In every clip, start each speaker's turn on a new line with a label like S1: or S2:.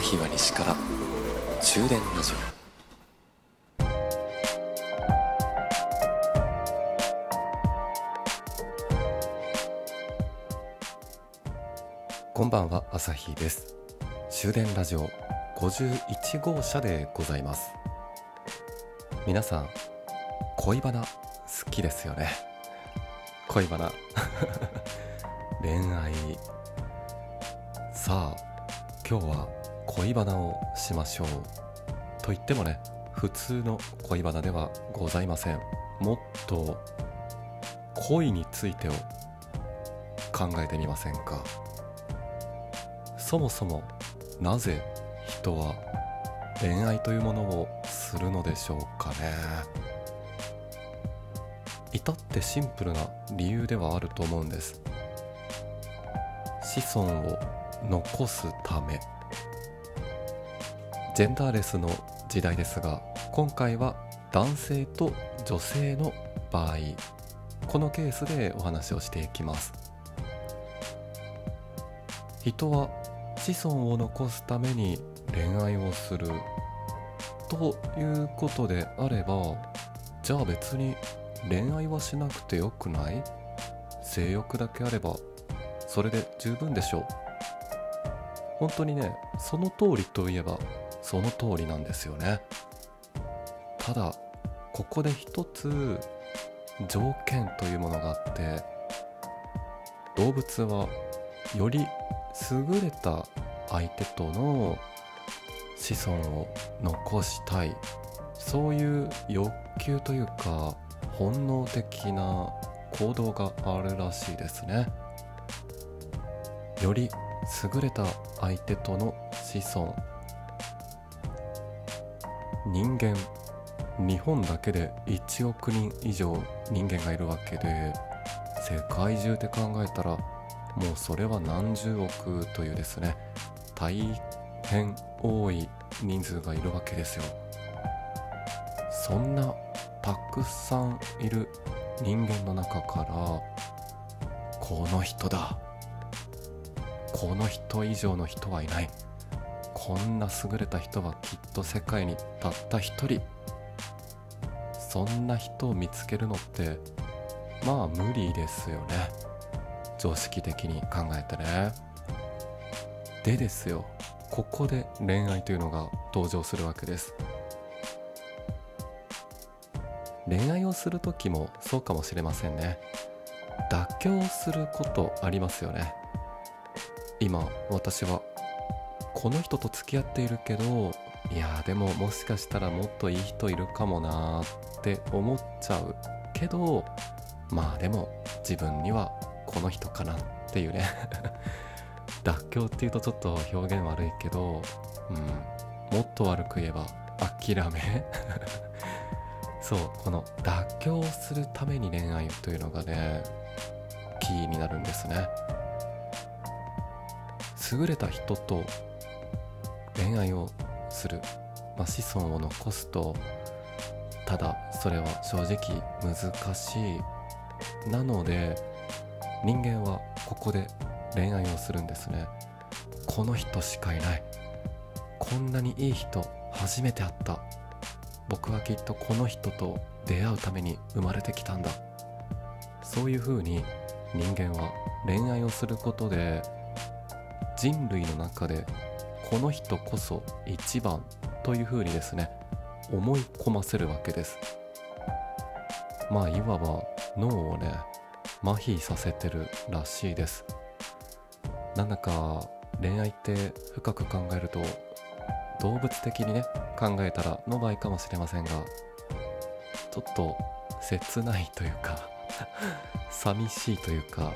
S1: 始から終電ラジオこんばんは朝日です。終電ラジオ51号車でございます。皆さん恋バナ好きですよね。恋バナ。恋愛。さあ今日は恋バナをしましょうと言ってもね普通の恋バナではございません。もっと恋についてを考えてみませんか？そもそもなぜ人は恋愛というものをするのでしょうかね？至ってシンプルな理由ではあると思うんです。子孫を残すため。ジェンダーレスの時代ですが今回は男性と女性の場合このケースでお話をしていきます。人は子孫を残すために恋愛をするということであればじゃあ別に恋愛はしなくてよくない？性欲だけあればそれで十分でしょう。本当にねその通りといえばその通りなんですよね。ただここで一つ条件というものがあって動物はより優れた相手との子孫を残したい。そういう欲求というか本能的な行動があるらしいですね。より優れた相手との子孫人間。日本だけで1億人以上人間がいるわけで世界中で考えたらもうそれは何十億というですね大変多い人数がいるわけですよ。そんなたくさんいる人間の中からこの人だ。この人以上の人はいない。こんな優れた人はきっと世界にたった一人そんな人を見つけるのってまあ無理ですよね。常識的に考えてね。でですよ。ここで恋愛というのが登場するわけです。恋愛をする時もそうかもしれませんね。妥協することありますよね。今私はこの人と付き合っているけどいやでももしかしたらもっといい人いるかもなーって思っちゃうけどまあでも自分にはこの人かなっていうね。妥協っていうとちょっと表現悪いけど、うん、もっと悪く言えば諦め。そうこの妥協するために恋愛というのがねキーになるんですね。優れた人と恋愛をする、まあ、子孫を残すとただそれは正直難しい。なので人間はここで恋愛をするんですね。この人しかいない。こんなにいい人初めて会った。僕はきっとこの人と出会うために生まれてきたんだ。そういうふうに人間は恋愛をすることで人類の中でこの人こそ一番というふうにですね思い込ませるわけです。まあいわば脳をね麻痺させてるらしいです。なんだか恋愛って深く考えると動物的にね考えたらの場合かもしれませんがちょっと切ないというか 寂しいというか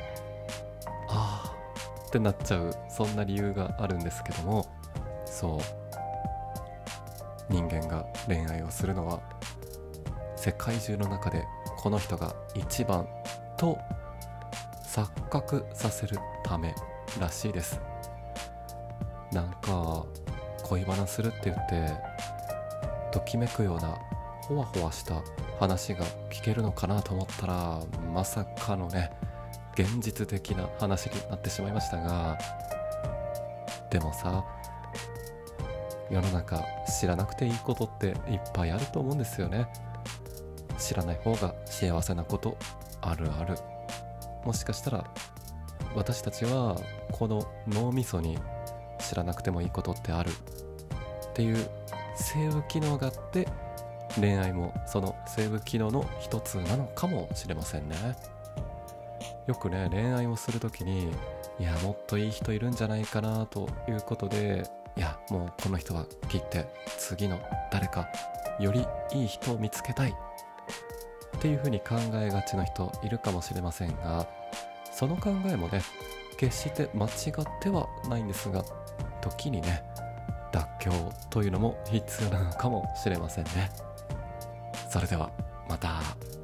S1: ああってなっちゃうそんな理由があるんですけどもそう。人間が恋愛をするのは世界中の中でこの人が一番と錯覚させるためらしいです。なんか恋バナするって言ってときめくようなほわほわした話が聞けるのかなと思ったらまさかのね現実的な話になってしまいましたがでもさ世の中知らなくていいことっていっぱいあると思うんですよね。知らない方が幸せなことあるある。もしかしたら私たちはこの脳みそに知らなくてもいいことってあるっていうセーブ機能があって恋愛もそのセーブ機能の一つなのかもしれませんね。よくね恋愛をする時にいやもっといい人いるんじゃないかなということでいやもうこの人は切って次の誰かよりいい人を見つけたいっていうふうに考えがちな人いるかもしれませんがその考えもね決して間違ってはないんですが時にね妥協というのも必要なのかもしれませんねそれではまた。